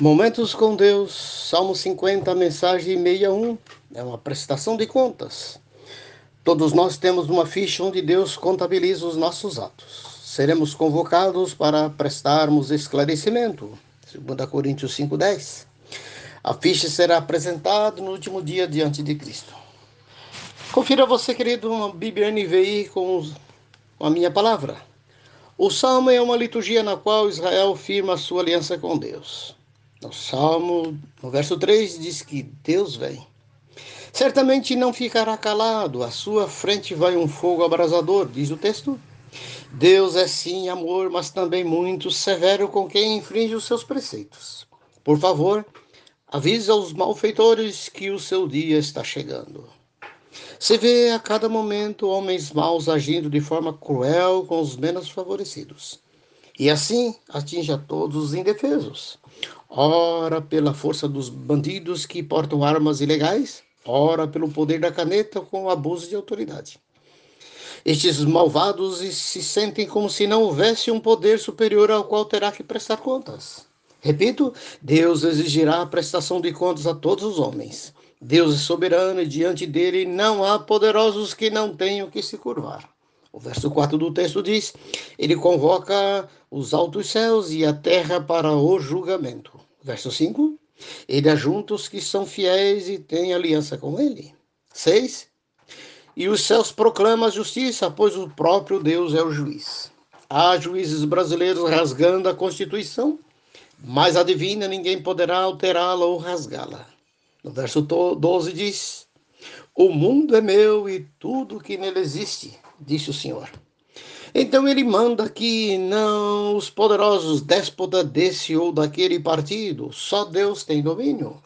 Momentos com Deus, Salmo 50, mensagem 61, é uma prestação de contas. Todos nós temos uma ficha onde Deus contabiliza os nossos atos. Seremos convocados para prestarmos esclarecimento. 2 Coríntios 5,10. A ficha será apresentada no último dia diante de Cristo. Confira você, querido, uma Bíblia NVI com a minha palavra. O Salmo é uma liturgia na qual Israel firma a sua aliança com Deus. No Salmo, no verso 3, diz que Deus vem. Certamente não ficará calado, à sua frente vai um fogo abrasador, diz o texto. Deus é sim amor, mas também muito severo com quem infringe os seus preceitos. Por favor, avisa aos malfeitores que o seu dia está chegando. Se vê a cada momento homens maus agindo de forma cruel com os menos favorecidos. E assim atinge a todos os indefesos ora pela força dos bandidos que portam armas ilegais, ora pelo poder da caneta com o abuso de autoridade. Estes malvados se sentem como se não houvesse um poder superior ao qual terá que prestar contas. Repito, Deus exigirá a prestação de contas a todos os homens. Deus é soberano e diante dele não há poderosos que não tenham que se curvar. O verso 4 do texto diz: Ele convoca os altos céus e a terra para o julgamento. Verso 5: Ele ajunta os que são fiéis e tem aliança com ele. 6: E os céus proclamam a justiça, pois o próprio Deus é o juiz. Há juízes brasileiros rasgando a Constituição, mas a divina ninguém poderá alterá-la ou rasgá-la. No verso 12 diz: O mundo é meu e tudo que nele existe disse o Senhor. Então ele manda que não os poderosos déspotas desse ou daquele partido, só Deus tem domínio.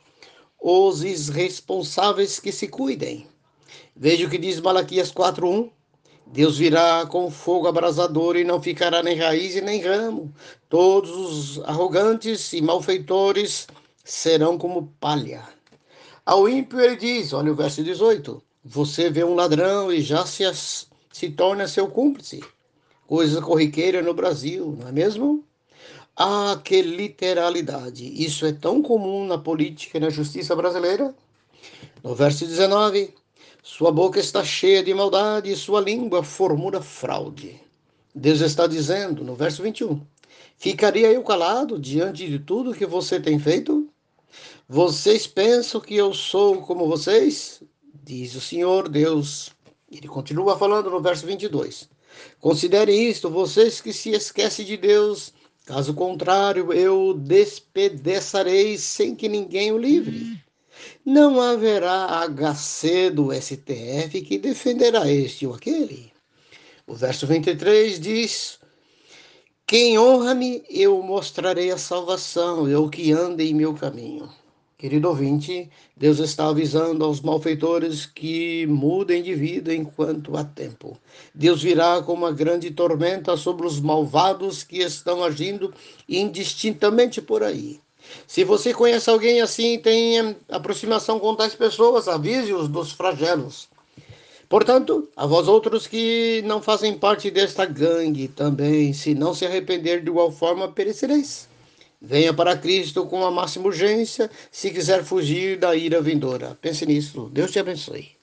Os irresponsáveis que se cuidem. Veja o que diz Malaquias 4:1. Deus virá com fogo abrasador e não ficará nem raiz e nem ramo. Todos os arrogantes e malfeitores serão como palha. Ao ímpio ele diz, olha o verso 18: Você vê um ladrão e já se se torna seu cúmplice. Coisa corriqueira no Brasil, não é mesmo? Ah, que literalidade! Isso é tão comum na política e na justiça brasileira. No verso 19, sua boca está cheia de maldade e sua língua formula fraude. Deus está dizendo, no verso 21, ficaria eu calado diante de tudo que você tem feito? Vocês pensam que eu sou como vocês? Diz o Senhor Deus. Ele continua falando no verso 22. Considerem isto, vocês que se esquecem de Deus, caso contrário, eu despedaçarei sem que ninguém o livre. Não haverá HC do STF que defenderá este ou aquele. O verso 23 diz: Quem honra-me, eu mostrarei a salvação, eu que ando em meu caminho. Querido ouvinte, Deus está avisando aos malfeitores que mudem de vida enquanto há tempo. Deus virá com uma grande tormenta sobre os malvados que estão agindo indistintamente por aí. Se você conhece alguém assim, tem aproximação com tais pessoas, avise-os dos flagelos. Portanto, a vós outros que não fazem parte desta gangue também, se não se arrepender de igual forma, perecereis. Venha para Cristo com a máxima urgência se quiser fugir da ira vindoura. Pense nisso. Deus te abençoe.